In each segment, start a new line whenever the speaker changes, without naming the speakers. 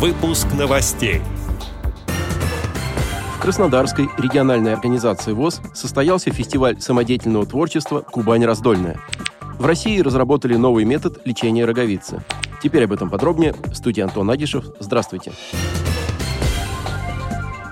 Выпуск новостей.
В Краснодарской региональной организации ВОЗ состоялся фестиваль самодеятельного творчества «Кубань раздольная». В России разработали новый метод лечения роговицы. Теперь об этом подробнее. В студии Антон Агишев. Здравствуйте. Здравствуйте.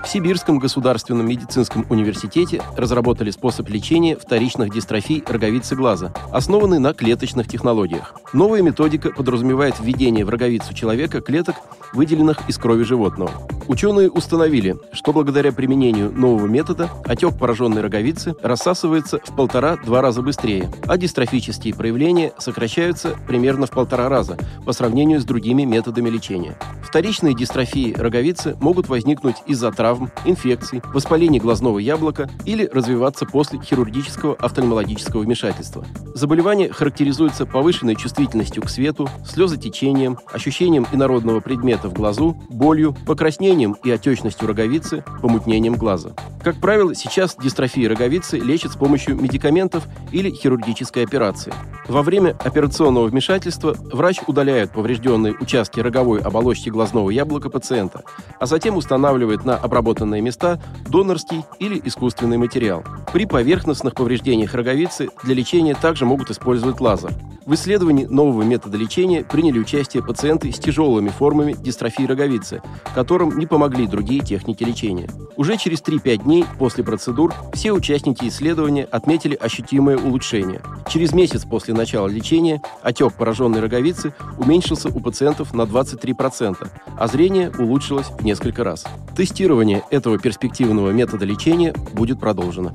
Сибирском государственном медицинском университете разработали способ лечения вторичных дистрофий роговицы глаза, основанный на клеточных технологиях. Новая методика подразумевает введение в роговицу человека клеток, выделенных из крови животного. Ученые установили, что благодаря применению нового метода отек пораженной роговицы рассасывается в полтора-два раза быстрее, а дистрофические проявления сокращаются примерно в полтора раза по сравнению с другими методами лечения. Вторичные дистрофии роговицы могут возникнуть из-за травм, инфекций, воспаления глазного яблока или развиваться после хирургического офтальмологического вмешательства. Заболевание характеризуется повышенной чувствительностью к свету, слезотечением, ощущением инородного предмета в глазу, болью, покраснением и отечностью роговицы, помутнением глаза. Как правило, сейчас дистрофии роговицы лечат с помощью медикаментов или хирургической операции. Во время операционного вмешательства врач удаляет поврежденные участки роговой оболочки глазного яблока пациента, а затем устанавливает на обработанные места донорский или искусственный материал. При поверхностных повреждениях роговицы для лечения также могут использовать лазер. В исследовании нового метода лечения приняли участие пациенты с тяжелыми формами дистрофии роговицы, которым не помогли другие техники лечения. Уже через 3-5 дней после процедур все участники исследования отметили ощутимое улучшение. Через месяц после начала лечения отек пораженной роговицы уменьшился у пациентов на 23%, а зрение улучшилось в несколько раз. Тестирование этого перспективного метода лечения будет продолжено.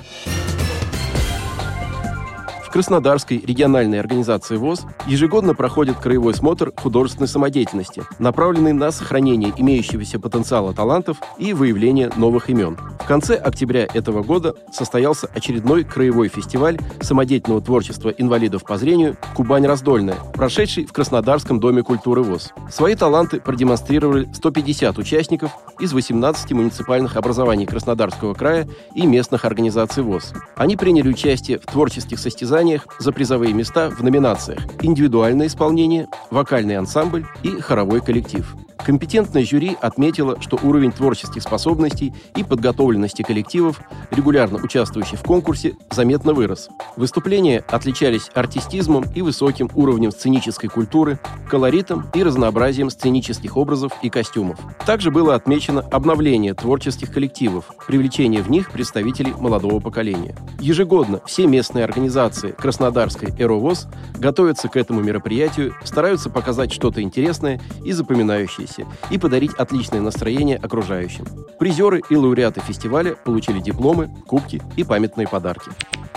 Краснодарской региональной организации ВОЗ ежегодно проходит краевой смотр художественной самодеятельности, направленный на сохранение имеющегося потенциала талантов и выявление новых имен. В конце октября этого года состоялся очередной краевой фестиваль самодеятельного творчества инвалидов по зрению «Кубань раздольная», прошедший в Краснодарском доме культуры ВОЗ. Свои таланты продемонстрировали 150 участников из 18 муниципальных образований Краснодарского края и местных организаций ВОЗ. Они приняли участие в творческих состязаниях соревнованиях за призовые места в номинациях «Индивидуальное исполнение», «Вокальный ансамбль» и «Хоровой коллектив». Компетентное жюри отметило, что уровень творческих способностей и подготовленности коллективов, регулярно участвующих в конкурсе, заметно вырос. Выступления отличались артистизмом и высоким уровнем сценической культуры, колоритом и разнообразием сценических образов и костюмов. Также было отмечено обновление творческих коллективов, привлечение в них представителей молодого поколения. Ежегодно все местные организации Краснодарской «Эровоз» готовятся к этому мероприятию, стараются показать что-то интересное и запоминающееся профессии и подарить отличное настроение окружающим. Призеры и лауреаты фестиваля получили дипломы, кубки и памятные подарки.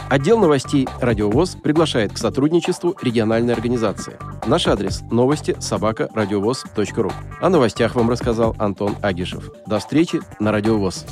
Отдел новостей «Радиовоз» приглашает к сотрудничеству региональной организации. Наш адрес – новости собака радиовоз.ру. О новостях вам рассказал Антон Агишев. До встречи на «Радиовоз».